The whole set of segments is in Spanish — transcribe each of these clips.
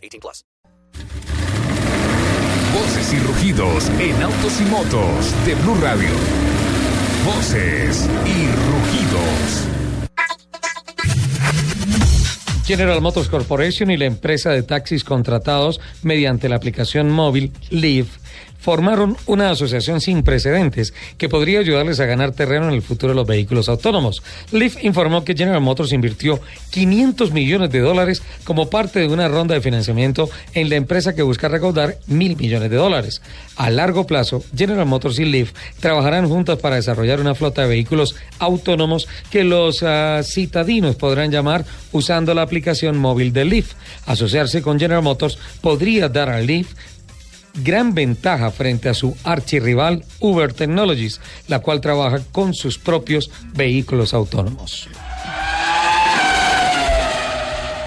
18 plus. Voces y rugidos en autos y motos de Blue Radio. Voces y rugidos. General Motors Corporation y la empresa de taxis contratados mediante la aplicación móvil Live formaron una asociación sin precedentes que podría ayudarles a ganar terreno en el futuro de los vehículos autónomos. Lyft informó que General Motors invirtió 500 millones de dólares como parte de una ronda de financiamiento en la empresa que busca recaudar mil millones de dólares. A largo plazo, General Motors y Lyft trabajarán juntas para desarrollar una flota de vehículos autónomos que los uh, citadinos podrán llamar usando la aplicación móvil de Lyft. Asociarse con General Motors podría dar a Lyft gran ventaja frente a su archirrival Uber Technologies, la cual trabaja con sus propios vehículos autónomos.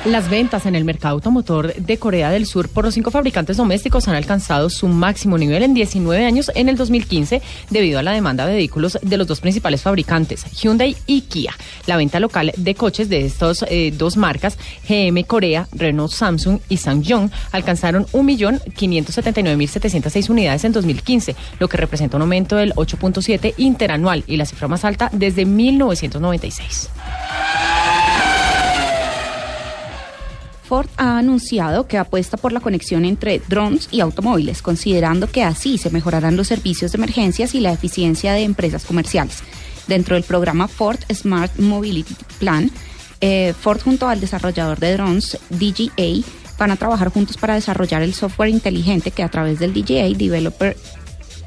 Las ventas en el mercado automotor de Corea del Sur por los cinco fabricantes domésticos han alcanzado su máximo nivel en 19 años en el 2015 debido a la demanda de vehículos de los dos principales fabricantes, Hyundai y Kia. La venta local de coches de estas eh, dos marcas, GM Corea, Renault Samsung y Sangyong, alcanzaron 1.579.706 unidades en 2015, lo que representa un aumento del 8.7 interanual y la cifra más alta desde 1996. Ford ha anunciado que apuesta por la conexión entre drones y automóviles, considerando que así se mejorarán los servicios de emergencias y la eficiencia de empresas comerciales. Dentro del programa Ford Smart Mobility Plan, eh, Ford junto al desarrollador de drones DJA van a trabajar juntos para desarrollar el software inteligente que a través del DJA Developer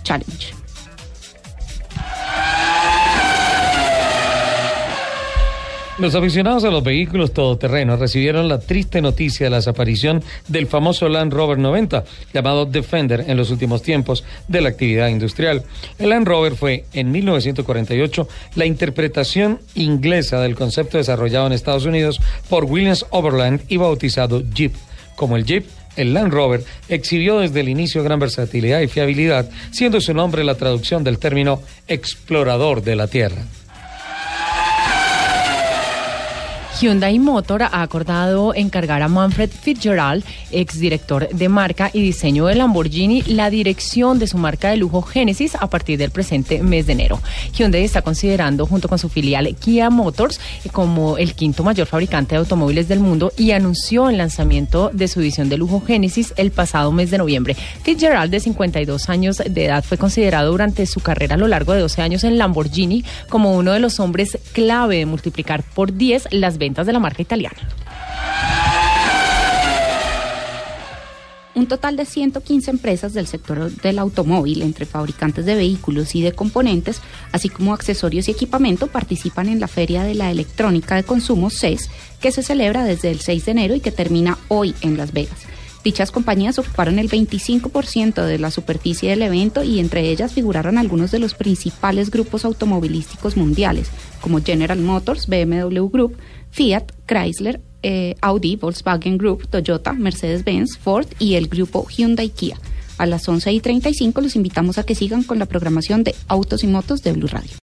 Challenge. Los aficionados a los vehículos todoterrenos recibieron la triste noticia de la desaparición del famoso Land Rover 90, llamado Defender en los últimos tiempos de la actividad industrial. El Land Rover fue, en 1948, la interpretación inglesa del concepto desarrollado en Estados Unidos por Williams Overland y bautizado Jeep. Como el Jeep, el Land Rover exhibió desde el inicio gran versatilidad y fiabilidad, siendo su nombre la traducción del término explorador de la Tierra. Hyundai Motor ha acordado encargar a Manfred Fitzgerald, exdirector de marca y diseño de Lamborghini, la dirección de su marca de lujo Genesis a partir del presente mes de enero. Hyundai está considerando, junto con su filial Kia Motors, como el quinto mayor fabricante de automóviles del mundo y anunció el lanzamiento de su división de lujo Genesis el pasado mes de noviembre. Fitzgerald, de 52 años de edad, fue considerado durante su carrera a lo largo de 12 años en Lamborghini como uno de los hombres clave de multiplicar por 10 las ventas de la marca italiana. Un total de 115 empresas del sector del automóvil, entre fabricantes de vehículos y de componentes, así como accesorios y equipamiento, participan en la Feria de la Electrónica de Consumo CES, que se celebra desde el 6 de enero y que termina hoy en Las Vegas. Dichas compañías ocuparon el 25% de la superficie del evento y entre ellas figuraron algunos de los principales grupos automovilísticos mundiales, como General Motors, BMW Group, Fiat, Chrysler, eh, Audi, Volkswagen Group, Toyota, Mercedes-Benz, Ford y el grupo Hyundai Kia. A las 11 y 35 los invitamos a que sigan con la programación de Autos y Motos de Blue Radio.